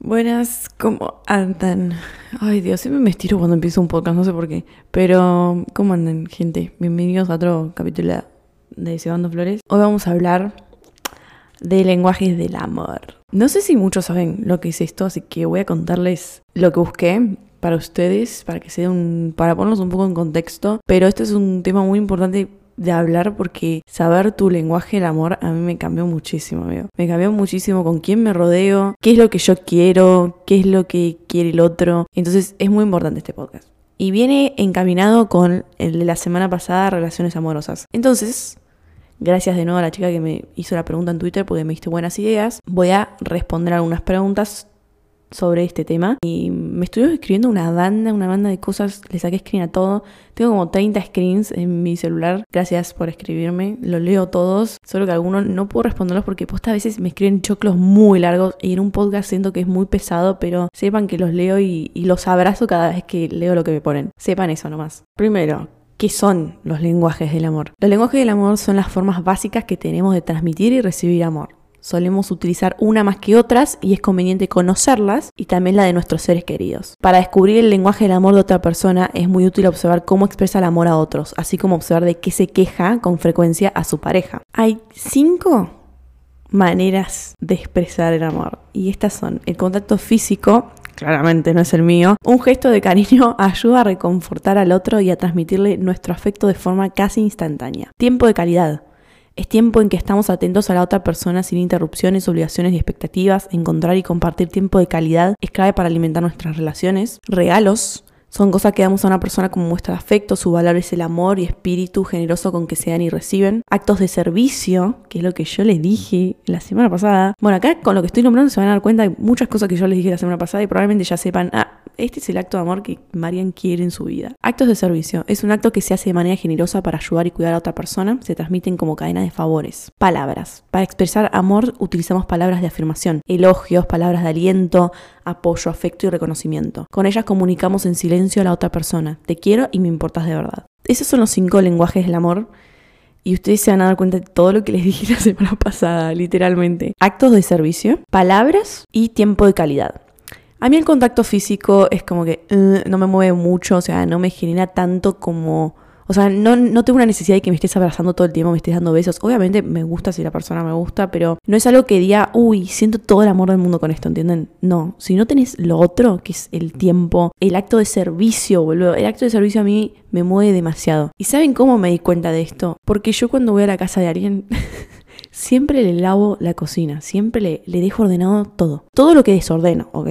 Buenas, ¿cómo andan? Ay Dios, siempre me estiro cuando empiezo un podcast, no sé por qué. Pero, ¿cómo andan, gente? Bienvenidos a otro capítulo de Cebando Flores. Hoy vamos a hablar de lenguajes del amor. No sé si muchos saben lo que es esto, así que voy a contarles lo que busqué para ustedes, para que sea un, para ponernos un poco en contexto. Pero este es un tema muy importante de hablar porque saber tu lenguaje del amor a mí me cambió muchísimo, amigo. Me cambió muchísimo con quién me rodeo, qué es lo que yo quiero, qué es lo que quiere el otro. Entonces es muy importante este podcast. Y viene encaminado con el de la semana pasada, relaciones amorosas. Entonces, gracias de nuevo a la chica que me hizo la pregunta en Twitter porque me diste buenas ideas. Voy a responder algunas preguntas sobre este tema y me estuve escribiendo una banda, una banda de cosas, le saqué screen a todo. Tengo como 30 screens en mi celular. Gracias por escribirme, los leo todos, solo que algunos no puedo responderlos porque posta a veces me escriben choclos muy largos y en un podcast siento que es muy pesado, pero sepan que los leo y, y los abrazo cada vez que leo lo que me ponen. Sepan eso nomás. Primero, ¿Qué son los lenguajes del amor? Los lenguajes del amor son las formas básicas que tenemos de transmitir y recibir amor. Solemos utilizar una más que otras y es conveniente conocerlas y también la de nuestros seres queridos. Para descubrir el lenguaje del amor de otra persona es muy útil observar cómo expresa el amor a otros, así como observar de qué se queja con frecuencia a su pareja. Hay cinco maneras de expresar el amor y estas son el contacto físico, claramente no es el mío. Un gesto de cariño ayuda a reconfortar al otro y a transmitirle nuestro afecto de forma casi instantánea. Tiempo de calidad. Es tiempo en que estamos atentos a la otra persona sin interrupciones, obligaciones y expectativas. Encontrar y compartir tiempo de calidad es clave para alimentar nuestras relaciones. Regalos. Son cosas que damos a una persona como muestra de afecto, su valor es el amor y espíritu generoso con que se dan y reciben. Actos de servicio, que es lo que yo les dije la semana pasada. Bueno, acá con lo que estoy nombrando se van a dar cuenta de muchas cosas que yo les dije la semana pasada y probablemente ya sepan, ah, este es el acto de amor que Marian quiere en su vida. Actos de servicio. Es un acto que se hace de manera generosa para ayudar y cuidar a otra persona. Se transmiten como cadena de favores. Palabras. Para expresar amor utilizamos palabras de afirmación, elogios, palabras de aliento, apoyo, afecto y reconocimiento. Con ellas comunicamos en silencio a la otra persona. Te quiero y me importas de verdad. Esos son los cinco lenguajes del amor. Y ustedes se van a dar cuenta de todo lo que les dije la semana pasada, literalmente. Actos de servicio, palabras y tiempo de calidad. A mí el contacto físico es como que uh, no me mueve mucho, o sea, no me genera tanto como... O sea, no, no tengo una necesidad de que me estés abrazando todo el tiempo, me estés dando besos. Obviamente me gusta si la persona me gusta, pero no es algo que diga, uy, siento todo el amor del mundo con esto, ¿entienden? No, si no tenés lo otro, que es el tiempo, el acto de servicio, boludo. El acto de servicio a mí me mueve demasiado. ¿Y saben cómo me di cuenta de esto? Porque yo cuando voy a la casa de alguien... siempre le lavo la cocina, siempre le, le dejo ordenado todo. Todo lo que desordeno, ¿ok?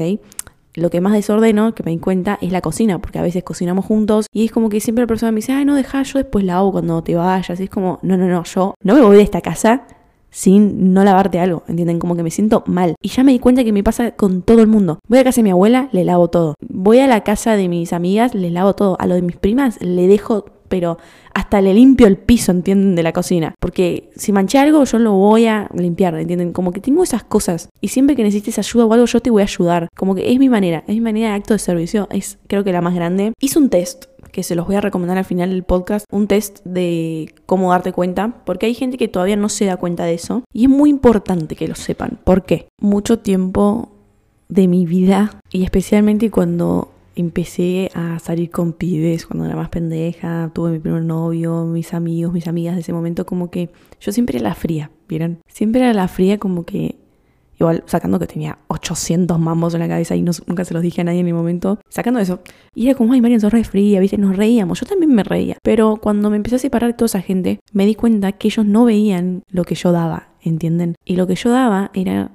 Lo que más desordeno, que me di cuenta, es la cocina, porque a veces cocinamos juntos y es como que siempre la persona me dice, ay, no, deja, yo después la hago cuando te vayas. Y es como, no, no, no, yo no me voy de esta casa sin no lavarte algo, ¿entienden? Como que me siento mal. Y ya me di cuenta que me pasa con todo el mundo. Voy a casa de mi abuela, le lavo todo. Voy a la casa de mis amigas, le lavo todo. A lo de mis primas, le dejo pero hasta le limpio el piso, ¿entienden? De la cocina. Porque si manché algo, yo lo voy a limpiar, ¿entienden? Como que tengo esas cosas. Y siempre que necesites ayuda o algo, yo te voy a ayudar. Como que es mi manera, es mi manera de acto de servicio. Es creo que la más grande. Hice un test que se los voy a recomendar al final del podcast, un test de cómo darte cuenta, porque hay gente que todavía no se da cuenta de eso y es muy importante que lo sepan. ¿Por qué? Mucho tiempo de mi vida y especialmente cuando empecé a salir con pibes cuando era más pendeja, tuve mi primer novio, mis amigos, mis amigas de ese momento, como que yo siempre era la fría, ¿vieron? Siempre era la fría como que, igual sacando que tenía 800 mambos en la cabeza y nunca se los dije a nadie en el momento, sacando eso. Y era como, ay, Marian, sos re fría, ¿viste? Nos reíamos, yo también me reía. Pero cuando me empecé a separar de toda esa gente, me di cuenta que ellos no veían lo que yo daba, ¿entienden? Y lo que yo daba era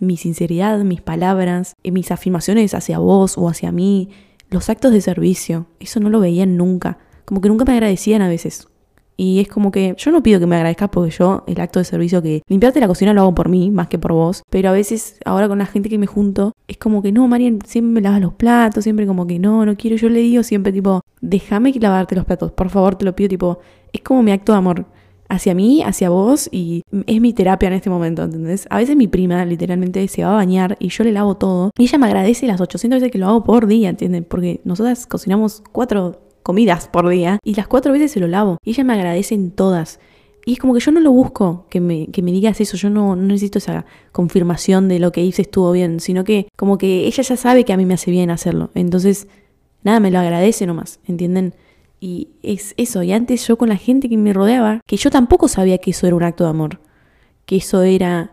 mi sinceridad, mis palabras, mis afirmaciones hacia vos o hacia mí, los actos de servicio, eso no lo veían nunca. Como que nunca me agradecían a veces. Y es como que yo no pido que me agradezcas porque yo el acto de servicio que limpiarte la cocina lo hago por mí más que por vos. Pero a veces ahora con la gente que me junto es como que no, Marian, siempre me lavas los platos, siempre como que no, no quiero. Yo le digo siempre tipo, déjame lavarte los platos, por favor te lo pido tipo, es como mi acto de amor hacia mí, hacia vos y es mi terapia en este momento, ¿entendés? A veces mi prima literalmente se va a bañar y yo le lavo todo y ella me agradece las 800 veces que lo hago por día, ¿entienden? Porque nosotras cocinamos cuatro comidas por día y las cuatro veces se lo lavo y ella me agradece en todas. Y es como que yo no lo busco que me, que me digas eso, yo no, no necesito esa confirmación de lo que hice estuvo bien, sino que como que ella ya sabe que a mí me hace bien hacerlo. Entonces, nada, me lo agradece nomás, ¿entienden? Y es eso, y antes yo con la gente que me rodeaba, que yo tampoco sabía que eso era un acto de amor, que eso era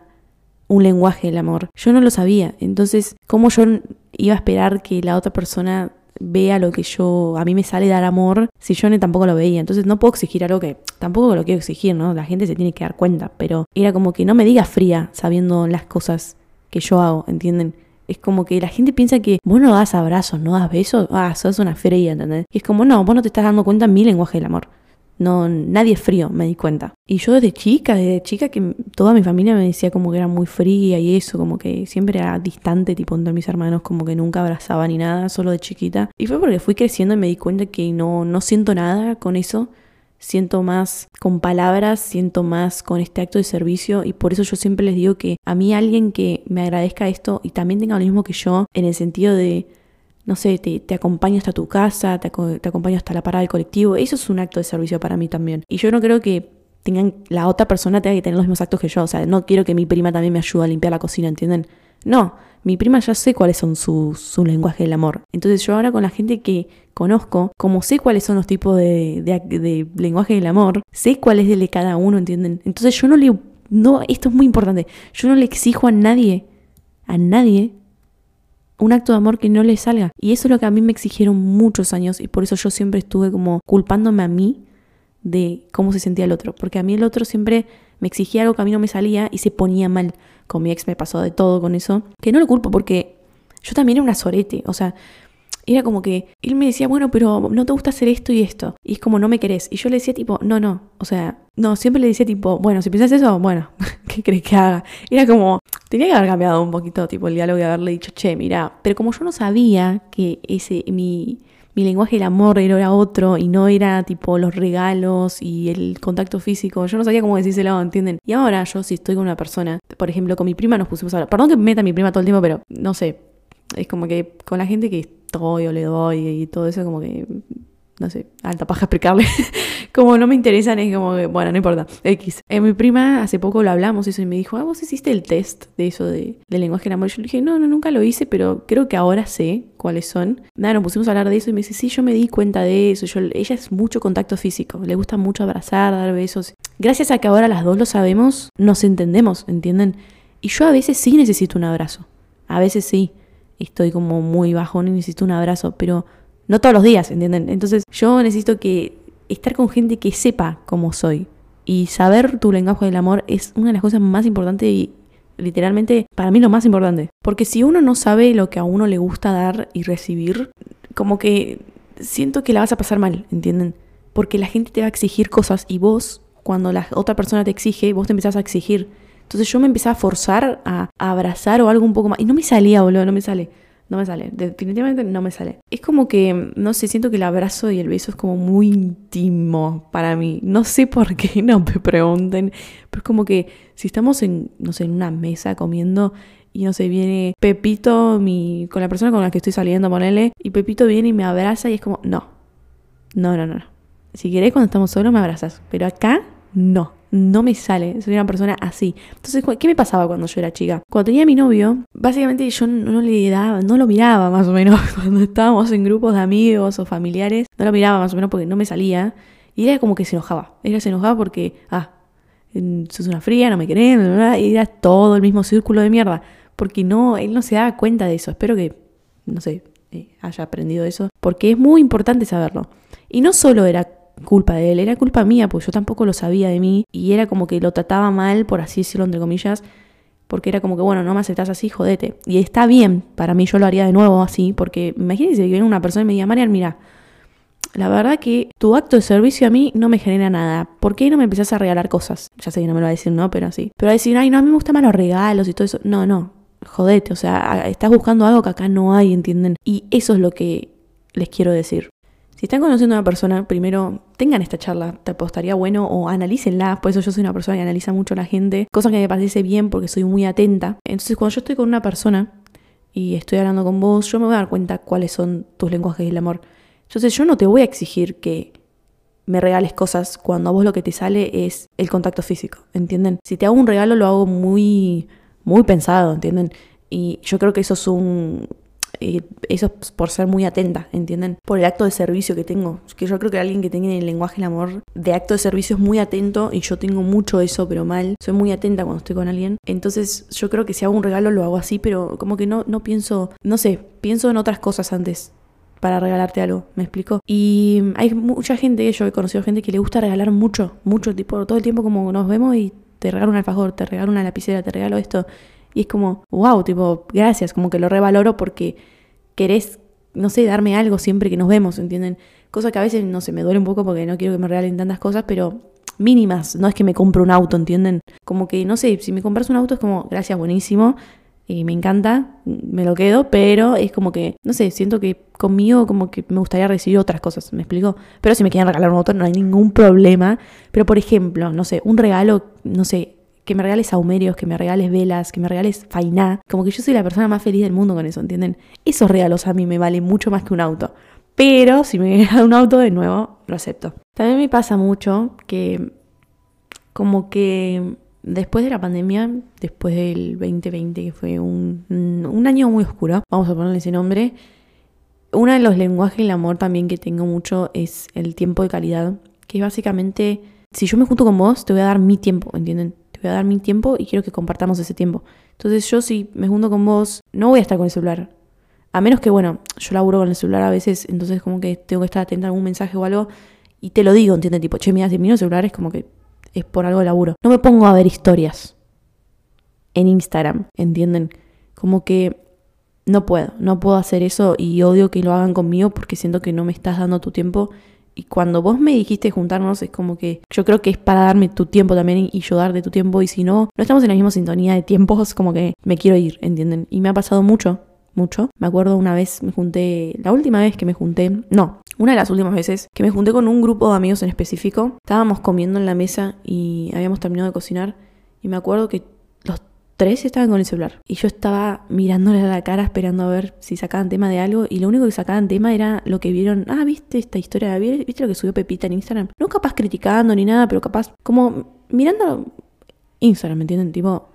un lenguaje del amor. Yo no lo sabía. Entonces, ¿cómo yo iba a esperar que la otra persona vea lo que yo, a mí me sale dar amor, si yo tampoco lo veía. Entonces no puedo exigir algo que tampoco lo quiero exigir, ¿no? La gente se tiene que dar cuenta, pero era como que no me digas fría sabiendo las cosas que yo hago, ¿entienden? Es como que la gente piensa que vos no das abrazos, no das besos, ah, sos una fría, ¿entendés? Y es como, no, vos no te estás dando cuenta en mi lenguaje del amor. No, nadie es frío, me di cuenta. Y yo desde chica, desde chica que toda mi familia me decía como que era muy fría y eso, como que siempre era distante, tipo entre mis hermanos, como que nunca abrazaba ni nada, solo de chiquita. Y fue porque fui creciendo y me di cuenta que no, no siento nada con eso. Siento más con palabras, siento más con este acto de servicio y por eso yo siempre les digo que a mí alguien que me agradezca esto y también tenga lo mismo que yo en el sentido de no sé, te, te acompaño hasta tu casa, te, te acompaño hasta la parada del colectivo. Eso es un acto de servicio para mí también. Y yo no creo que tengan la otra persona tenga que tener los mismos actos que yo. O sea, no quiero que mi prima también me ayude a limpiar la cocina, ¿entienden? No, mi prima ya sé cuáles son sus su lenguaje del amor. Entonces yo ahora con la gente que conozco, como sé cuáles son los tipos de, de, de lenguaje del amor, sé cuál es el de cada uno, ¿entienden? Entonces yo no le... No, esto es muy importante. Yo no le exijo a nadie, a nadie, un acto de amor que no le salga. Y eso es lo que a mí me exigieron muchos años y por eso yo siempre estuve como culpándome a mí de cómo se sentía el otro. Porque a mí el otro siempre me exigía algo que a mí no me salía y se ponía mal. Con mi ex me pasó de todo con eso. Que no lo culpo porque yo también era una sorete. O sea, era como que él me decía, bueno, pero no te gusta hacer esto y esto. Y es como, no me querés. Y yo le decía tipo, no, no. O sea, no, siempre le decía tipo, bueno, si piensas eso, bueno, ¿qué crees que haga? Era como, tenía que haber cambiado un poquito tipo el diálogo y haberle dicho, che, mira, pero como yo no sabía que ese, mi, mi lenguaje del amor era otro y no era tipo los regalos y el contacto físico. Yo no sabía cómo decírselo, ¿entienden? Y ahora yo si estoy con una persona, por ejemplo, con mi prima nos pusimos a hablar. Perdón que me meta mi prima todo el tiempo, pero no sé. Es como que con la gente que estoy o le doy y todo eso como que no sé, alta paja explicarle. como no me interesan, es como que, bueno, no importa. X. Eh, mi prima hace poco lo hablamos eso y me dijo, ah, vos hiciste el test de eso de, lenguaje del amor. yo le dije, no, no, nunca lo hice, pero creo que ahora sé cuáles son. Nada, nos pusimos a hablar de eso y me dice, sí, yo me di cuenta de eso. Yo, ella es mucho contacto físico, le gusta mucho abrazar, dar besos. Gracias a que ahora las dos lo sabemos, nos entendemos, ¿entienden? Y yo a veces sí necesito un abrazo. A veces sí. Estoy como muy bajón y necesito un abrazo, pero no todos los días, ¿entienden? Entonces yo necesito que estar con gente que sepa cómo soy. Y saber tu lenguaje del amor es una de las cosas más importantes y literalmente para mí lo más importante. Porque si uno no sabe lo que a uno le gusta dar y recibir, como que siento que la vas a pasar mal, ¿entienden? Porque la gente te va a exigir cosas y vos, cuando la otra persona te exige, vos te empezás a exigir. Entonces yo me empecé a forzar a, a abrazar o algo un poco más. Y no me salía, boludo, no me sale. No me sale, definitivamente no me sale. Es como que, no sé, siento que el abrazo y el beso es como muy íntimo para mí. No sé por qué, no me pregunten, pero es como que si estamos en, no sé, en una mesa comiendo y no sé, viene Pepito, mi, con la persona con la que estoy saliendo, ponele, y Pepito viene y me abraza y es como, no, no, no, no. Si querés cuando estamos solos me abrazas, pero acá no no me sale. Soy una persona así. Entonces, ¿qué me pasaba cuando yo era chica? Cuando tenía a mi novio, básicamente yo no le daba, no lo miraba más o menos cuando estábamos en grupos de amigos o familiares. No lo miraba más o menos porque no me salía. Y era como que se enojaba. Era se enojaba porque, ah, sos una fría, no me querés, y era todo el mismo círculo de mierda. Porque no, él no se daba cuenta de eso. Espero que, no sé, eh, haya aprendido eso. Porque es muy importante saberlo. Y no solo era culpa de él, era culpa mía, porque yo tampoco lo sabía de mí y era como que lo trataba mal, por así decirlo, entre comillas, porque era como que, bueno, no me aceptás así, jodete. Y está bien, para mí yo lo haría de nuevo así, porque imagínense que viene una persona y me diga, Marian, mira, la verdad que tu acto de servicio a mí no me genera nada. ¿Por qué no me empezás a regalar cosas? Ya sé que no me lo va a decir, ¿no? Pero así. Pero a decir, ay, no, a mí me gustan más los regalos y todo eso. No, no, jodete. O sea, estás buscando algo que acá no hay, ¿entienden? Y eso es lo que les quiero decir. Si están conociendo a una persona, primero tengan esta charla, te apostaría bueno o analícenla, por eso yo soy una persona que analiza mucho a la gente, cosa que me parece bien porque soy muy atenta. Entonces cuando yo estoy con una persona y estoy hablando con vos, yo me voy a dar cuenta cuáles son tus lenguajes del amor. Entonces yo no te voy a exigir que me regales cosas cuando a vos lo que te sale es el contacto físico, ¿entienden? Si te hago un regalo lo hago muy, muy pensado, ¿entienden? Y yo creo que eso es un... eso es por ser muy atenta, ¿entienden? Por el acto de servicio que tengo. Que yo creo que alguien que tenga el lenguaje del amor de acto de servicio es muy atento y yo tengo mucho eso, pero mal. Soy muy atenta cuando estoy con alguien. Entonces yo creo que si hago un regalo lo hago así, pero como que no, no pienso, no sé, pienso en otras cosas antes para regalarte algo, ¿me explico? Y hay mucha gente, yo he conocido gente que le gusta regalar mucho, mucho, tipo, todo el tiempo como nos vemos y te regalo un alfajor, te regalo una lapicera, te regalo esto. Y es como, wow, tipo, gracias, como que lo revaloro porque querés, no sé, darme algo siempre que nos vemos, ¿entienden? Cosa que a veces, no sé, me duele un poco porque no quiero que me regalen tantas cosas, pero mínimas, no es que me compre un auto, ¿entienden? Como que, no sé, si me compras un auto es como, gracias, buenísimo, y me encanta, me lo quedo, pero es como que, no sé, siento que conmigo como que me gustaría recibir otras cosas, ¿me explico? Pero si me quieren regalar un auto no hay ningún problema, pero por ejemplo, no sé, un regalo, no sé, que me regales saumerios, que me regales velas, que me regales fainá, como que yo soy la persona más feliz del mundo con eso, ¿entienden? Esos regalos a mí me valen mucho más que un auto. Pero si me da un auto de nuevo, lo acepto. También me pasa mucho que como que después de la pandemia, después del 2020, que fue un, un año muy oscuro, vamos a ponerle ese nombre, uno de los lenguajes del amor también que tengo mucho es el tiempo de calidad, que es básicamente, si yo me junto con vos, te voy a dar mi tiempo, ¿entienden? Voy a dar mi tiempo y quiero que compartamos ese tiempo. Entonces yo si me junto con vos, no voy a estar con el celular. A menos que, bueno, yo laburo con el celular a veces, entonces como que tengo que estar atenta a algún mensaje o algo y te lo digo, ¿entiendes? Tipo, che, mira, si miro el celular es como que es por algo de laburo. No me pongo a ver historias en Instagram, ¿entienden? Como que no puedo, no puedo hacer eso y odio que lo hagan conmigo porque siento que no me estás dando tu tiempo. Y cuando vos me dijiste juntarnos, es como que yo creo que es para darme tu tiempo también y yo darte tu tiempo. Y si no, no estamos en la misma sintonía de tiempos, como que me quiero ir, ¿entienden? Y me ha pasado mucho, mucho. Me acuerdo una vez me junté, la última vez que me junté, no, una de las últimas veces que me junté con un grupo de amigos en específico. Estábamos comiendo en la mesa y habíamos terminado de cocinar. Y me acuerdo que los estaban con el celular. Y yo estaba mirándole a la cara esperando a ver si sacaban tema de algo. Y lo único que sacaban tema era lo que vieron. Ah, ¿viste esta historia? ¿Viste lo que subió Pepita en Instagram? No capaz criticando ni nada, pero capaz como mirando Instagram, ¿me entienden? Tipo,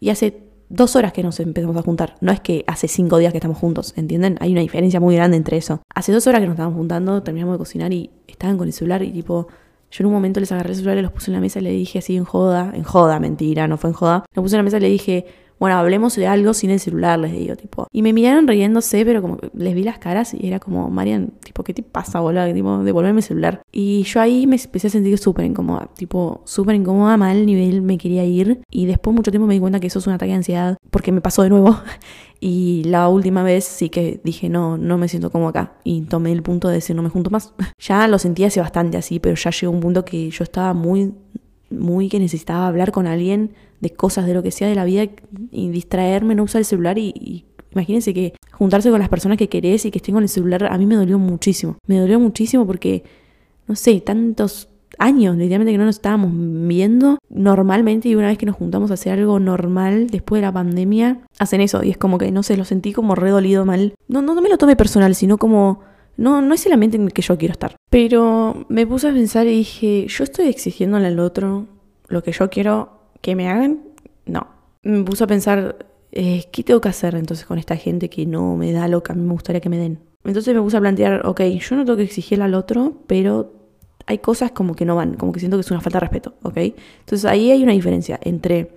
y hace dos horas que nos empezamos a juntar. No es que hace cinco días que estamos juntos, ¿entienden? Hay una diferencia muy grande entre eso. Hace dos horas que nos estábamos juntando, terminamos de cocinar y estaban con el celular y tipo... Yo en un momento les agarré el celular y los puse en la mesa y le dije así en joda, en joda, mentira, no fue en joda. Los puse en la mesa y le dije, bueno, hablemos de algo sin el celular, les digo, tipo. Y me miraron riéndose, pero como les vi las caras y era como, Marian, tipo, ¿qué te pasa, boludo? Tipo, devolverme el celular. Y yo ahí me empecé a sentir súper incómoda, tipo, súper incómoda, mal nivel, me quería ir. Y después mucho tiempo me di cuenta que eso es un ataque de ansiedad, porque me pasó de nuevo. Y la última vez sí que dije, no, no me siento como acá. Y tomé el punto de decir, no me junto más. ya lo sentí hace bastante así, pero ya llegó un punto que yo estaba muy, muy que necesitaba hablar con alguien de cosas, de lo que sea de la vida y distraerme, no usar el celular y, imagínense que juntarse con las personas que querés y que estén con el celular a mí me dolió muchísimo. Me dolió muchísimo porque, no sé, tantos años, literalmente que no nos estábamos viendo normalmente y una vez que nos juntamos a hacer algo normal después de la pandemia, hacen eso y es como que, no sé, lo sentí como redolido mal. No, no, no me lo tome personal, sino como... No, no es el ambiente en el que yo quiero estar. Pero me puse a pensar y dije, yo estoy exigiéndole al otro lo que yo quiero que me hagan. No. Me puse a pensar, eh, ¿qué tengo que hacer entonces con esta gente que no me da lo que a mí me gustaría que me den? Entonces me puse a plantear, ok, yo no tengo que exigirle al otro, pero hay cosas como que no van, como que siento que es una falta de respeto, ¿ok? Entonces ahí hay una diferencia entre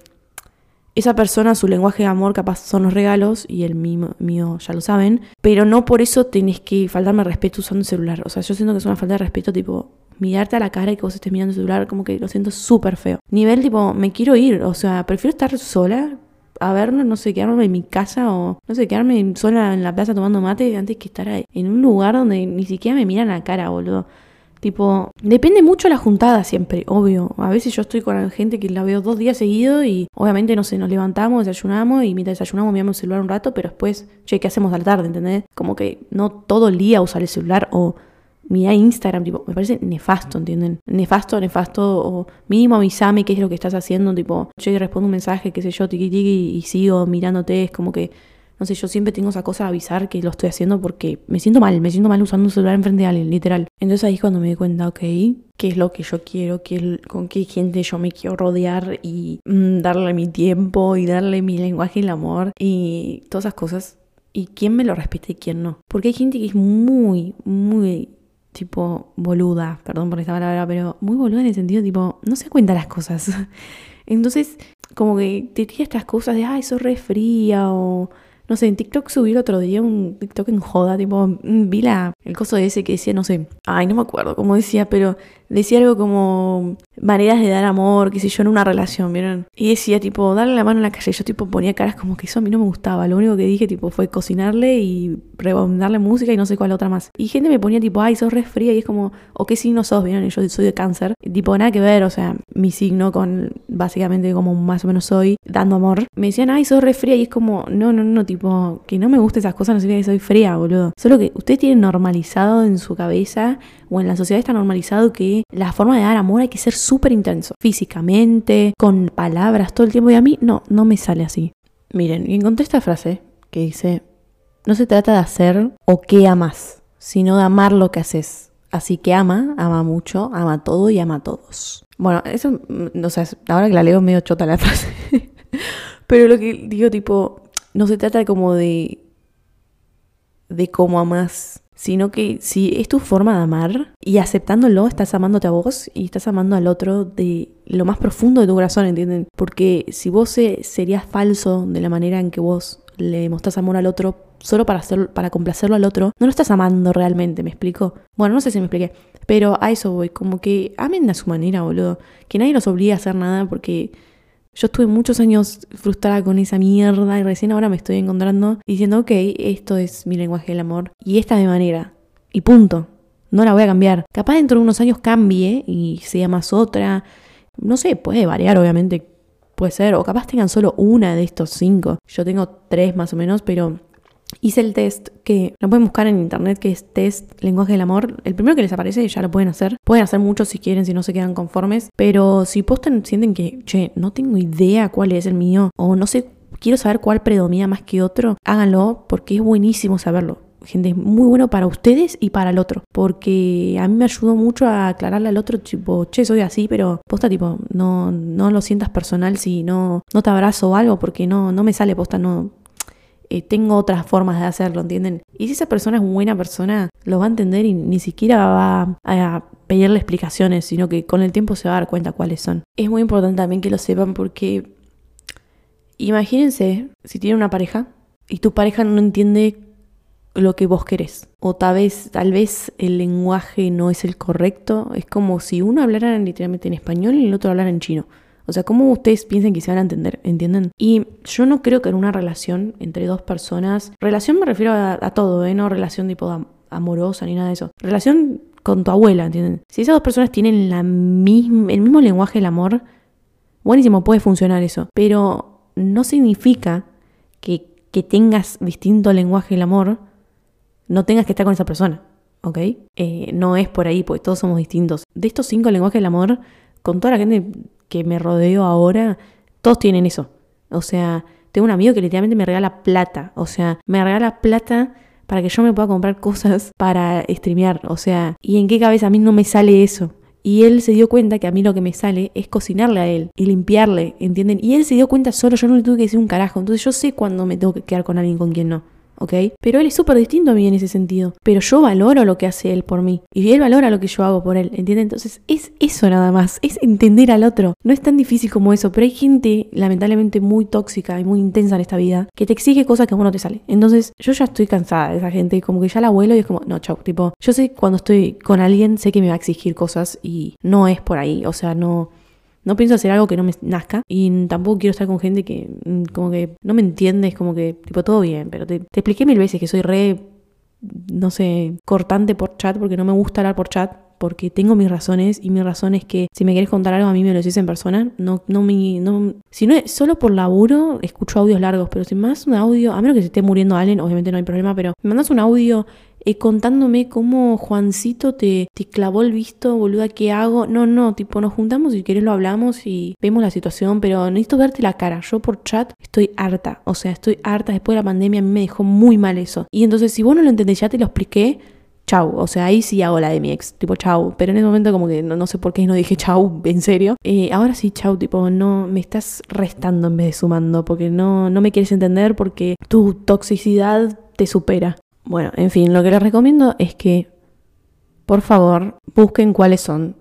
esa persona, su lenguaje de amor capaz son los regalos y el mío, mío ya lo saben, pero no por eso tenés que faltarme respeto usando el celular. O sea, yo siento que es una falta de respeto tipo mirarte a la cara y que vos estés mirando el celular, como que lo siento súper feo. Nivel tipo, me quiero ir, o sea, prefiero estar sola a vernos, no sé, quedarme en mi casa o, no sé, quedarme sola en la plaza tomando mate antes que estar ahí, en un lugar donde ni siquiera me miran la cara, boludo. Tipo, depende mucho la juntada siempre, obvio. A veces yo estoy con gente que la veo dos días seguidos y obviamente, no sé, nos levantamos, desayunamos y mientras desayunamos miramos el celular un rato, pero después, che, ¿qué hacemos a la tarde? ¿Entendés? Como que no todo el día usar el celular o mirar Instagram, tipo, me parece nefasto, ¿entienden? Nefasto, nefasto, o mínimo avísame qué es lo que estás haciendo, tipo, che, respondo un mensaje, qué sé yo, tiki tiki, y sigo mirándote, es como que no sé, yo siempre tengo esa cosa de avisar que lo estoy haciendo porque me siento mal, me siento mal usando un celular enfrente de alguien, literal. Entonces ahí es cuando me di cuenta, ok, qué es lo que yo quiero, qué, con qué gente yo me quiero rodear y mm, darle mi tiempo y darle mi lenguaje y el amor y todas esas cosas. Y quién me lo respeta y quién no. Porque hay gente que es muy, muy tipo boluda, perdón por esta palabra, pero muy boluda en el sentido tipo, no se cuenta las cosas. Entonces, como que te tira estas cosas de, ay, sos re fría o no sé, en TikTok subí el otro día un TikTok en joda, tipo, mm, vi la, el coso de ese que decía, no sé, ay, no me acuerdo cómo decía, pero decía algo como maneras de dar amor, qué sé yo, en una relación, ¿vieron? Y decía, tipo, darle la mano en la calle. Yo, tipo, ponía caras como que eso a mí no me gustaba. Lo único que dije, tipo, fue cocinarle y darle música y no sé cuál otra más. Y gente me ponía, tipo, ay, sos re fría. Y es como, o qué signo sos, ¿vieron? Y yo soy de cáncer. Tipo, nada que ver, o sea, mi signo con básicamente como más o menos soy, dando amor. Me decían, ay, sos re fría. Y es como, no, no, no, tipo, que no me gusten esas cosas no significa que soy fría, boludo. Solo que ustedes tienen normalizado en su cabeza o en la sociedad está normalizado que la forma de dar amor hay que ser súper intenso, físicamente, con palabras todo el tiempo. Y a mí no, no me sale así. Miren, y encontré esta frase que dice, no se trata de hacer o qué amas, sino de amar lo que haces. Así que ama, ama mucho, ama todo y ama a todos. Bueno, eso, mm, o sea, ahora que la leo medio chota la frase. Pero lo que digo, tipo, no se trata como de, de cómo amas sino que si es tu forma de amar y aceptándolo, estás amándote a vos y estás amando al otro de lo más profundo de tu corazón, ¿entienden? Porque si vos serías falso de la manera en que vos le mostrás amor al otro solo para, hacer, para complacerlo al otro, no lo estás amando realmente, ¿me explico? Bueno, no sé si me expliqué, pero a eso voy, como que amen a su manera, boludo. Que nadie los obligue a hacer nada porque yo estuve muchos años frustrada con esa mierda y recién ahora me estoy encontrando diciendo, ok, esto es mi lenguaje del amor y esta de manera. Y punto. No la voy a cambiar. Capaz dentro de unos años cambie y sea más otra. No sé, puede variar obviamente. Puede ser. O capaz tengan solo una de estos cinco. Yo tengo tres más o menos, pero Hice el test que lo pueden buscar en internet, que es test lenguaje del amor. El primero que les aparece ya lo pueden hacer. Pueden hacer muchos si quieren, si no se quedan conformes. Pero si posten, sienten que, che, no tengo idea cuál es el mío, o no sé, quiero saber cuál predomina más que otro, háganlo porque es buenísimo saberlo. Gente, es muy bueno para ustedes y para el otro. Porque a mí me ayudó mucho a aclararle al otro, tipo, che, soy así, pero posta, tipo, no, no lo sientas personal si no, no te abrazo o algo, porque no, no me sale posta, no, eh, tengo otras formas de hacerlo, ¿entienden? Y si esa persona es buena persona, lo va a entender y ni siquiera va a pedirle explicaciones, sino que con el tiempo se va a dar cuenta cuáles son. Es muy importante también que lo sepan porque imagínense si tienen una pareja y tu pareja no entiende lo que vos querés. O tal vez, tal vez el lenguaje no es el correcto. Es como si uno hablara literalmente en español y el otro hablara en chino. O sea, ¿cómo ustedes piensan que se van a entender? ¿Entienden? Y yo no creo que en una relación entre dos personas, relación me refiero a, todo, ¿eh? no relación tipo amorosa ni nada de eso. Relación con tu abuela, ¿entienden? Si esas dos personas tienen la el mismo lenguaje del amor, buenísimo, puede funcionar eso. Pero no significa que, que tengas distinto lenguaje del amor, no tengas que estar con esa persona. ¿ok? Eh, no es por ahí, porque todos somos distintos. De estos cinco lenguajes del amor, con toda la gente que me rodeo ahora, todos tienen eso. O sea, tengo un amigo que literalmente me regala plata. O sea, me regala plata para que yo me pueda comprar cosas para streamear. O sea, ¿y en qué cabeza a mí no me sale eso? Y él se dio cuenta que a mí lo que me sale es cocinarle a él y limpiarle, ¿entienden? Y él se dio cuenta solo, yo no le tuve que decir un carajo. Entonces yo sé cuándo me tengo que quedar con alguien con quien no. ¿Ok? Pero él es súper distinto a mí en ese sentido. Pero yo valoro lo que hace él por mí. Y él valora lo que yo hago por él, ¿entiendes? Entonces es eso nada más, es entender al otro. No es tan difícil como eso, pero hay gente lamentablemente muy tóxica y muy intensa en esta vida que te exige cosas que a vos no te sale. Entonces yo ya estoy cansada de esa gente, como que ya la abuelo y es como, no, chau, tipo, yo sé cuando estoy con alguien, sé que me va a exigir cosas y no es por ahí, o sea, no... No pienso hacer algo que no me nazca y tampoco quiero estar con gente que mm, como que no me entiende, es como que, tipo, todo bien, pero te, expliqué mil veces que soy re, no sé, cortante por chat porque no me gusta hablar por chat porque tengo mis razones y mi razón es que si me quieres contar algo a mí me lo decís en persona, no, no me, no, si no es solo por laburo, escucho audios largos, pero si mandas un audio, a menos que se esté muriendo alguien, obviamente no hay problema, pero me mandas un audio eh, contándome cómo Juancito te, te clavó el visto, boluda, ¿qué hago? No, no, tipo, nos juntamos si querés lo hablamos y vemos la situación, pero necesito verte la cara. Yo por chat estoy harta, o sea, estoy harta. Después de la pandemia a mí me dejó muy mal eso. Y entonces, si vos no lo entendés, ya te lo expliqué, chau. O sea, ahí sí hago la de mi ex, tipo chau. Pero en ese momento como que no, sé por qué no dije chau, en serio. Eh, ahora sí, chau, tipo, no, me estás restando en vez de sumando, porque no, no me quieres entender porque tu toxicidad te supera. Bueno, en fin, lo que les recomiendo es que, por favor, busquen cuáles son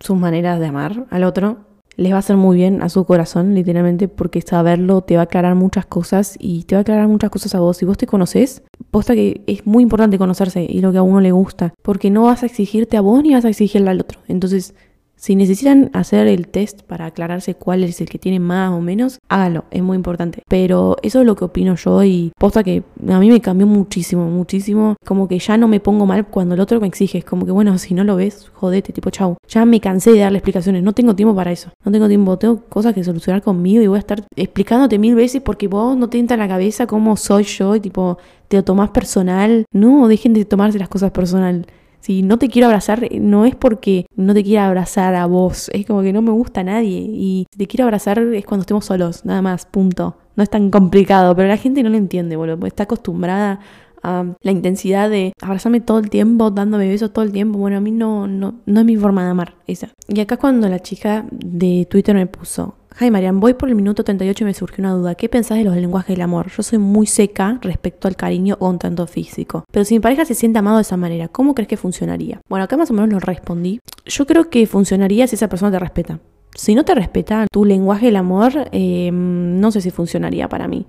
sus maneras de amar al otro les va a hacer muy bien a su corazón, literalmente, porque saberlo te va a aclarar muchas cosas y te va a aclarar muchas cosas a vos. Si vos te conoces, posta que es muy importante conocerse y lo que a uno le gusta, porque no vas a exigirte a vos ni vas a exigirle al otro. Entonces, si necesitan hacer el test para aclararse cuál es el que tiene más o menos, hágalo, es muy importante. Pero eso es lo que opino yo y posta que a mí me cambió muchísimo, muchísimo. Como que ya no me pongo mal cuando el otro me exige. Es como que, bueno, si no lo ves, jodete, tipo, chau. Ya me cansé de darle explicaciones, no tengo tiempo para eso. No tengo tiempo, tengo cosas que solucionar conmigo y voy a estar explicándote mil veces porque vos no te entra en la cabeza cómo soy yo y tipo, te lo tomás personal. No, dejen de tomarse las cosas personal. Si no te quiero abrazar, no es porque no te quiera abrazar a vos, es como que no me gusta a nadie. Y si te quiero abrazar es cuando estemos solos, nada más, punto. No es tan complicado, pero la gente no lo entiende, boludo, está acostumbrada a la intensidad de abrazarme todo el tiempo, dándome besos todo el tiempo. Bueno, a mí no, no, no es mi forma de amar esa. Y acá cuando la chica de Twitter me puso, Hi Marian, voy por el minuto 38 y me surgió una duda. ¿Qué pensás de los lenguajes del amor? Yo soy muy seca respecto al cariño o un tanto físico. Pero si mi pareja se siente amado de esa manera, ¿cómo crees que funcionaría? Bueno, acá más o menos lo respondí. Yo creo que funcionaría si esa persona te respeta. Si no te respeta tu lenguaje del amor, em, no sé si funcionaría para mí.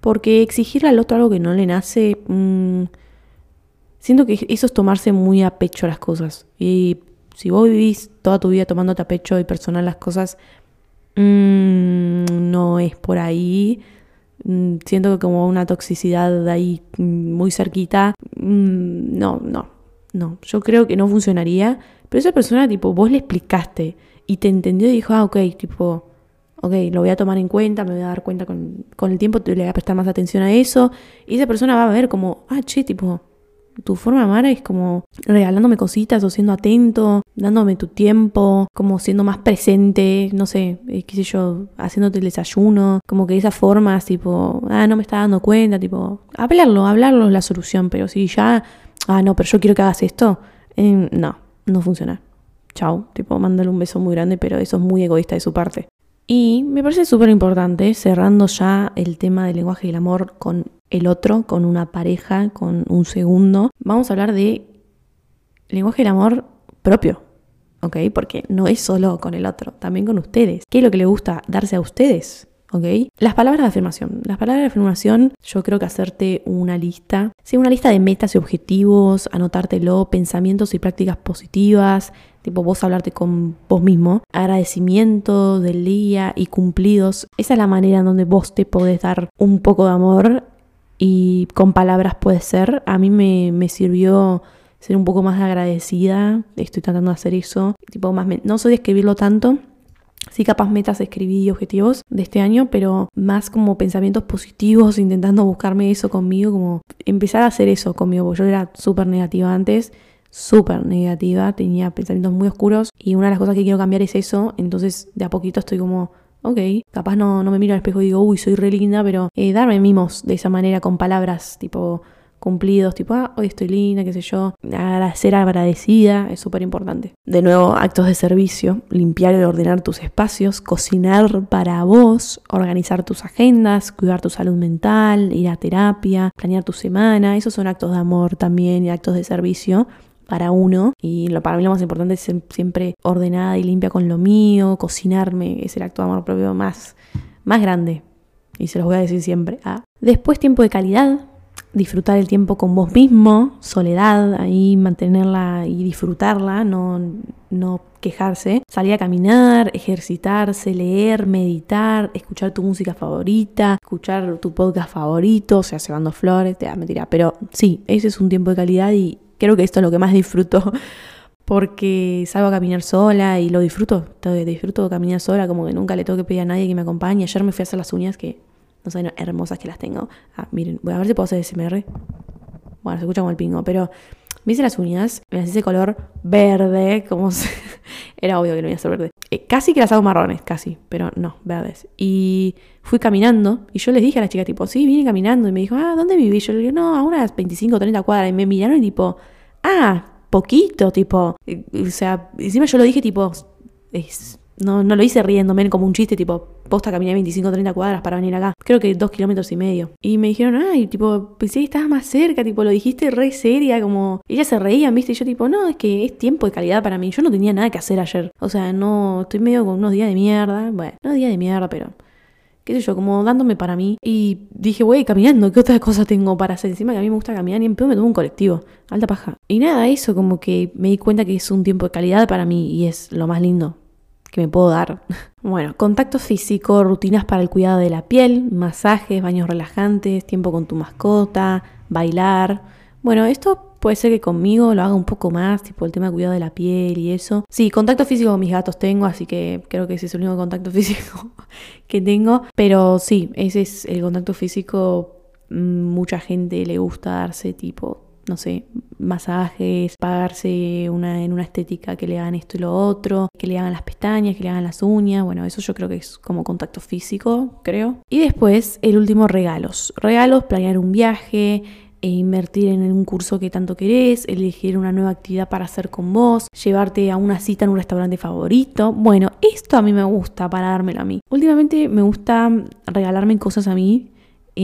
Porque exigirle al otro algo que no le nace, mm, siento que eso es tomarse muy a pecho las cosas. Y si vos vivís toda tu vida tomándote a pecho y personal las cosas, Mm, no es por ahí. Mm, siento que como una toxicidad de ahí mm, muy cerquita. no, no, no. Yo creo que no funcionaría. Pero esa persona, tipo, vos le explicaste y te entendió y dijo, ah, ok, tipo, ok, lo voy a tomar en cuenta, me voy a dar cuenta con, con el tiempo, le voy a prestar más atención a eso. Y esa persona va a ver como, ah, che, tipo, tu forma de amar es como regalándome cositas o siendo atento, dándome tu tiempo, como siendo más presente, no sé, eh, qué sé yo, haciéndote el desayuno, como que de esa forma, tipo, ah, no me está dando cuenta, tipo, hablarlo, hablarlo es la solución, pero si ya, ah, no, pero yo quiero que hagas esto, eh, no, no funciona. Chao, tipo, mándale un beso muy grande, pero eso es muy egoísta de su parte. Y me parece súper importante, cerrando ya el tema del lenguaje del amor con el otro, con una pareja, con un segundo, vamos a hablar de lenguaje del amor propio, ¿ok? Porque no es solo con el otro, también con ustedes. ¿Qué es lo que le gusta darse a ustedes? ¿ok? Las palabras de afirmación. Las palabras de afirmación, yo creo que hacerte una lista, sí, una lista de metas y objetivos, anotártelo, pensamientos y prácticas positivas, tipo vos hablarte con vos mismo, agradecimiento del día y cumplidos. Esa es la manera en donde vos te podés dar un poco de amor y con palabras puede ser. A mí me, me sirvió ser un poco más agradecida, estoy tratando de hacer eso, tipo más no soy de escribirlo tanto, Sí, capaz metas escribí objetivos de este año, pero más como pensamientos positivos, intentando buscarme eso conmigo, como empezar a hacer eso conmigo, yo era súper negativa antes, súper negativa, tenía pensamientos muy oscuros y una de las cosas que quiero cambiar es eso, entonces de a poquito estoy como ok, capaz no, no me miro al espejo y digo, uy, soy re linda, pero eh, darme mimos de esa manera con palabras tipo cumplidos, tipo, ah, hoy estoy linda, qué sé yo, ser agradecida es súper importante. De nuevo, actos de servicio, limpiar y ordenar tus espacios, cocinar para vos, organizar tus agendas, cuidar tu salud mental, ir a terapia, planear tu semana, esos son actos de amor también y actos de servicio para uno. Y lo, para mí lo más importante es siempre ordenada y limpia con lo mío, cocinarme, es el acto de amor propio más, más grande. Y se los voy a decir siempre. Ah. Después tiempo de calidad, disfrutar el tiempo con vos mismo, soledad, ahí mantenerla y disfrutarla, no, no quejarse, salir a caminar, ejercitarse, leer, meditar, escuchar tu música favorita, escuchar tu podcast favorito, o sea, cebando flores, te da mentira, pero sí, ese es un tiempo de calidad y creo que esto es lo que más disfruto porque salgo a caminar sola y lo disfruto. Disfruto caminar sola, como que nunca le tengo que pedir a nadie que me acompañe. Ayer me fui a hacer las uñas, que no saben hermosas que las tengo. Ah, miren, voy a ver si puedo hacer SMR. Bueno, se escucha como el pingo, pero me hice las uñas, me las hice color verde, como se... era obvio que no iba a ser verde. Eh, casi que las hago marrones, casi, pero no, verdes. Y fui caminando y yo les dije a la chica, tipo, sí, vine caminando. Y me dijo, ah, ¿dónde viví? Yo le dije, no, a unas 25 30 cuadras. Y me miraron y tipo, ah, poquito, tipo, o sea, encima yo lo dije tipo, es, no, no lo hice riéndome como un chiste, tipo, posta caminé 25 30 cuadras para venir acá. Creo que dos kilómetros y medio. Y me dijeron, ay, tipo, pensé que estabas más cerca, tipo, lo dijiste re seria, como. Ellas se reían, viste, y yo, tipo, no, es que es tiempo de calidad para mí. Yo no tenía nada que hacer ayer. O sea, no, estoy medio con unos días de mierda. Bueno, no días de mierda, pero qué sé yo, como dándome para mí. Y dije, güey, caminando, ¿qué otra cosa tengo para hacer? Encima que a mí me gusta caminar y en pedo me tomo un colectivo. Alta paja. Y nada, eso como que me di cuenta que es un tiempo de calidad para mí y es lo más lindo que me puedo dar. Bueno, contacto físico, rutinas para el cuidado de la piel, masajes, baños relajantes, tiempo con tu mascota, bailar. Bueno, esto Puede ser que conmigo lo haga un poco más, tipo el tema de cuidado de la piel y eso. Sí, contacto físico con mis gatos tengo, así que creo que ese es el único contacto físico que tengo. Pero sí, ese es el contacto físico. Mm, mucha gente le gusta darse tipo, no sé, masajes, pagarse una, en una estética que le hagan esto y lo otro, que le hagan las pestañas, que le hagan las uñas. Bueno, eso yo creo que es como contacto físico, creo. Y después, el último, regalos. Regalos, planear un viaje e invertir en un curso que tanto querés, elegir una nueva actividad para hacer con vos, llevarte a una cita en un restaurante favorito. Bueno, esto a mí me gusta para dármelo a mí. Últimamente me gusta regalarme cosas a mí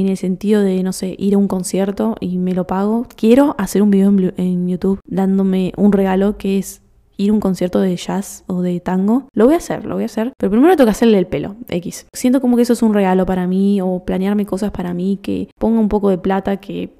en el sentido de, no sé, ir a un concierto y me lo pago. Quiero hacer un video en, YouTube dándome un regalo que es ir a un concierto de jazz o de tango. Lo voy a hacer, lo voy a hacer. Pero primero tengo que hacerle el pelo, X. Siento como que eso es un regalo para mí o planearme cosas para mí que ponga un poco de plata que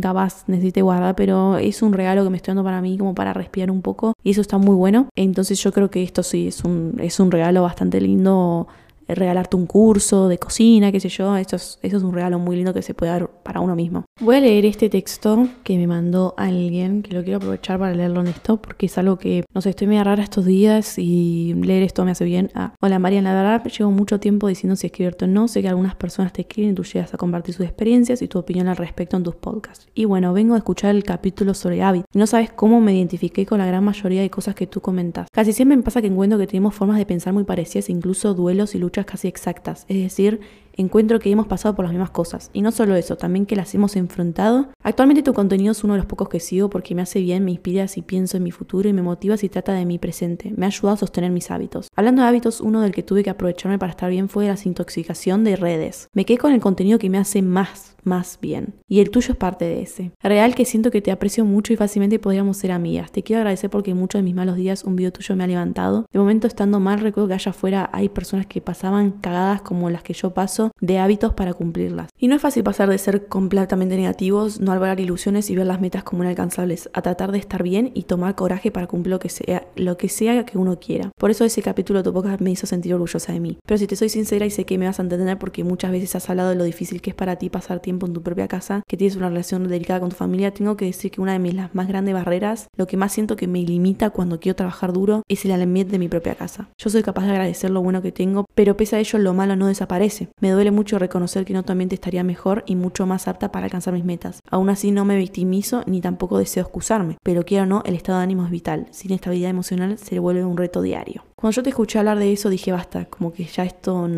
capaz necesite guardar, pero es un regalo que me estoy dando para mí como para respirar un poco y eso está muy bueno. Entonces yo creo que esto sí es un, es un regalo bastante lindo regalarte un curso de cocina, qué sé yo, eso es, eso es un regalo muy lindo que se puede dar para uno mismo. Voy a leer este texto que me mandó alguien, que lo quiero aprovechar para leerlo en esto, porque es algo que, no sé, estoy media rara estos días y leer esto me hace bien. Ah, hola Marian, la verdad llevo mucho tiempo diciendo si escribirte o no, sé que algunas personas te escriben y tú llegas a compartir sus experiencias y tu opinión al respecto en tus podcasts. Y bueno, vengo a escuchar el capítulo sobre hábitos. No sabes cómo me identifiqué con la gran mayoría de cosas que tú comentas. Casi siempre me pasa que encuentro que tenemos formas de pensar muy parecidas, incluso duelos y luchas casi exactas, es decir, encuentro que hemos pasado por las mismas cosas. Y no solo eso, también que las hemos enfrentado. Actualmente tu contenido es uno de los pocos que sigo porque me hace bien, me inspira si pienso en mi futuro y me motiva si trata de mi presente. Me ha ayudado a sostener mis hábitos. Hablando de hábitos, uno del que tuve que aprovecharme para estar bien fue la desintoxicación de redes. Me quedé con el contenido que me hace más más bien. Y el tuyo es parte de ese. Real que siento que te aprecio mucho y fácilmente podríamos ser amigas. Te quiero agradecer porque muchos de mis malos días un video tuyo me ha levantado. De momento estando mal recuerdo que allá afuera hay personas que pasaban cagadas como las que yo paso de hábitos para cumplirlas. Y no es fácil pasar de ser completamente negativos, no albergar ilusiones y ver las metas como inalcanzables, a tratar de estar bien y tomar coraje para cumplir lo que sea, lo que sea que uno quiera. Por eso ese capítulo de tu me hizo sentir orgullosa de mí. Pero si te soy sincera y sé que me vas a entender porque muchas veces has hablado de lo difícil que es para ti pasar tiempo en tu propia casa, que tienes una relación delicada con tu familia, tengo que decir que una de mis las más grandes barreras, lo que más siento que me limita cuando quiero trabajar duro, es el ambiente de mi propia casa. Yo soy capaz de agradecer lo bueno que tengo, pero pese a ello lo malo no desaparece. Me duele mucho reconocer que en otro ambiente estaría mejor y mucho más apta para alcanzar mis metas. Aún así no me victimizo ni tampoco deseo excusarme, pero quiero o no, el estado de ánimo es vital. Sin estabilidad emocional se vuelve un reto diario. Cuando yo te escuché hablar de eso dije basta, como que ya esto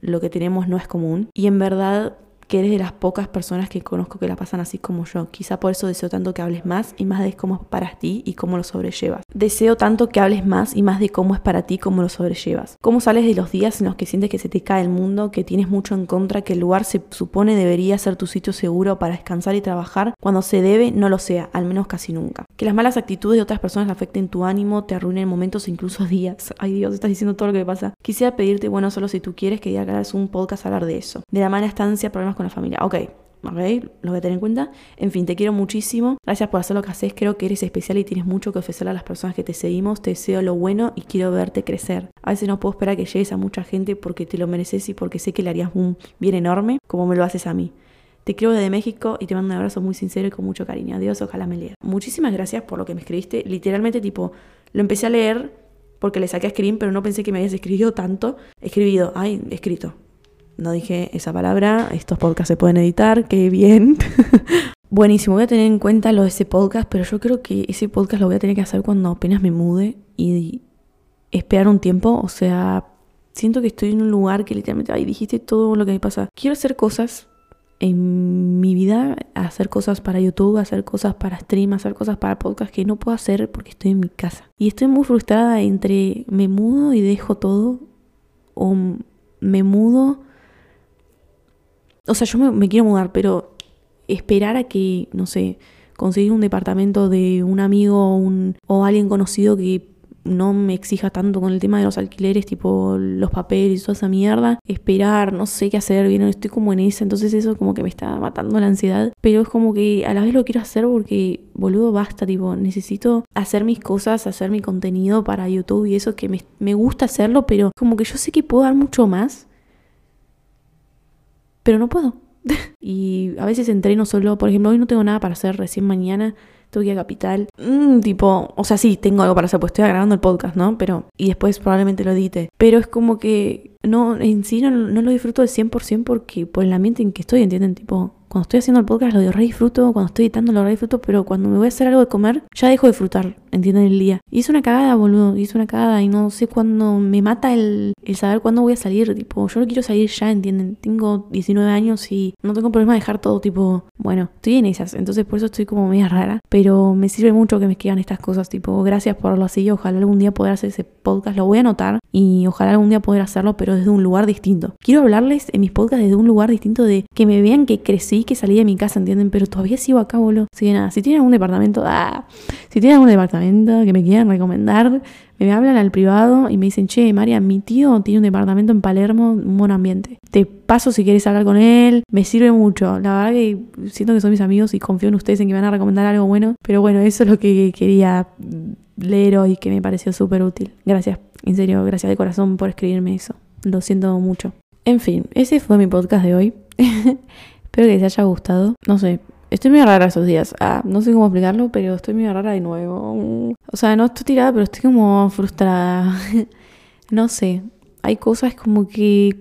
lo que tenemos no es común. Y en verdad que eres de las pocas personas que conozco que la pasan así como yo. Quizá por eso deseo tanto que hables más y más de cómo es para ti y cómo lo sobrellevas. Deseo tanto que hables más y más de cómo es para ti y cómo lo sobrellevas. Cómo sales de los días en los que sientes que se te cae el mundo, que tienes mucho en contra, que el lugar se supone debería ser tu sitio seguro para descansar y trabajar, cuando se debe no lo sea, al menos casi nunca. Que las malas actitudes de otras personas afecten tu ánimo, te arruinen momentos e incluso días. Ay Dios, estás diciendo todo lo que pasa. Quisiera pedirte, bueno, solo si tú quieres que hagas un podcast a hablar de eso. De la mala estancia, problemas con la familia. Ok, ok, lo voy a tener en cuenta. En fin, te quiero muchísimo. Gracias por hacer lo que haces. Creo que eres especial y tienes mucho que ofrecerle a las personas que te seguimos. Te deseo lo bueno y quiero verte crecer. A veces no puedo esperar que llegues a mucha gente porque te lo mereces y porque sé que le harías un bien enorme como me lo haces a mí. Te quiero desde México y te mando un abrazo muy sincero y con mucho cariño. Adiós, ojalá me leas. Muchísimas gracias por lo que me escribiste. Literalmente, tipo, lo empecé a leer porque le saqué a screen, pero no pensé que me habías escrito tanto. Escribido, ay, escrito. No dije esa palabra, estos podcasts se pueden editar, qué bien. Buenísimo, voy a tener en cuenta lo de ese podcast, pero yo creo que ese podcast lo voy a tener que hacer cuando apenas me mude y esperar un tiempo, o sea, siento que estoy en un lugar que literalmente, ay, dijiste todo lo que me pasa. Quiero hacer cosas en mi vida, hacer cosas para YouTube, hacer cosas para stream, hacer cosas para podcast que no puedo hacer porque estoy en mi casa. Y estoy muy frustrada entre me mudo y dejo todo o me mudo. O sea, yo me, quiero mudar, pero esperar a que, no sé, conseguir un departamento de un amigo un, o alguien conocido que no me exija tanto con el tema de los alquileres, tipo los papeles y toda esa mierda. Esperar, no sé qué hacer, bien, estoy como en esa, entonces eso como que me está matando la ansiedad. Pero es como que a la vez lo quiero hacer porque, boludo, basta, tipo, necesito hacer mis cosas, hacer mi contenido para YouTube y eso que me, me gusta hacerlo, pero como que yo sé que puedo dar mucho más, pero no puedo. y a veces entreno solo, por ejemplo, hoy no tengo nada para hacer, recién mañana tengo que ir a Capital. Mm, tipo, o sea, sí, tengo algo para hacer, pues estoy grabando el podcast, ¿no? Pero, y después probablemente lo edite. Pero es como que, no, en sí no, no lo disfruto del 100% porque por el ambiente en que estoy, ¿entienden? Tipo, cuando estoy haciendo el podcast lo re disfruto, cuando estoy editando lo re disfruto, pero cuando me voy a hacer algo de comer, ya dejo de disfrutar, ¿entienden? El día. Y es una cagada, boludo, y es una cagada y no sé cuándo me mata el, saber cuándo voy a salir, tipo, yo no quiero salir ya, ¿entienden? Tengo 19 años y no tengo problema de dejar todo, tipo, bueno, estoy en esas, entonces por eso estoy como media rara, pero me sirve mucho que me escriban estas cosas, tipo, gracias por lo así, ojalá algún día poder hacer ese podcast, lo voy a anotar y ojalá algún día poder hacerlo, pero desde un lugar distinto. Quiero hablarles en mis podcasts desde un lugar distinto de que me vean que crecí, que salí de mi casa, ¿entienden? Pero todavía sigo acá, boludo. Así que nada, si tienen algún departamento, ah, si tienen algún departamento que me quieran recomendar, me hablan al privado y me dicen, che, María, mi tío tiene un departamento en Palermo, un buen ambiente. Te paso si quieres hablar con él, me sirve mucho. La verdad que siento que son mis amigos y confío en ustedes en que me van a recomendar algo bueno. Pero bueno, eso es lo que quería leer hoy, que me pareció súper útil. Gracias, en serio, gracias de corazón por escribirme eso. Lo siento mucho. En fin, ese fue mi podcast de hoy. Espero que les haya gustado. No sé, estoy muy rara estos días. Ah, no sé cómo explicarlo, pero estoy muy rara de nuevo. O sea, no estoy tirada, pero estoy como frustrada. no sé. Hay cosas como que.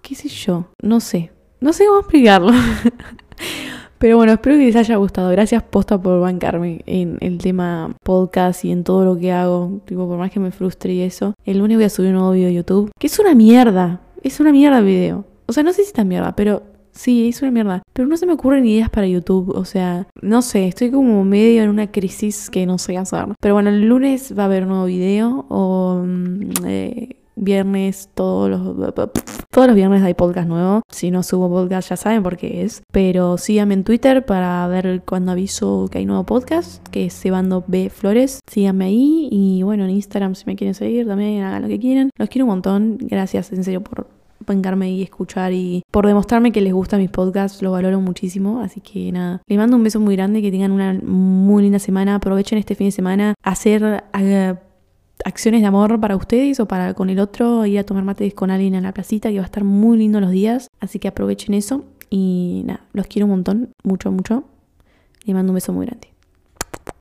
¿Qué sé yo? No sé. No sé cómo explicarlo. Pero bueno, espero que les haya gustado. Gracias posta por bancarme en el tema podcast y en todo lo que hago. Tipo, por más que me frustre y eso. El lunes voy a subir un nuevo video de YouTube. Que es una mierda. Es una mierda el video. O sea, no sé si está mierda, pero Sí, es una mierda. Pero no se me ocurren ideas para YouTube. O sea, no sé, estoy como medio en una crisis que no sé hacer. Pero bueno, el lunes va a haber un nuevo video. O mm, eh, viernes, todos los, todos los viernes hay podcast nuevo. Si no subo podcast ya saben por qué es. Pero síganme en Twitter para ver cuando aviso que hay nuevo podcast, que es Cebando B Flores. Síganme ahí y bueno, en Instagram si me quieren seguir también hagan lo que quieran. Los quiero un montón. Gracias en serio por bancarme y escuchar y por demostrarme que les gustan mis podcasts, lo valoro muchísimo. Así que nada, les mando un beso muy grande, que tengan una muy linda semana. Aprovechen este fin de semana a hacer acciones de amor para ustedes o para con el otro, ir a tomar mates con alguien en la placita, que va a estar muy lindo los días. Así que aprovechen eso y nada, los quiero un montón, mucho, mucho. Les mando un beso muy grande.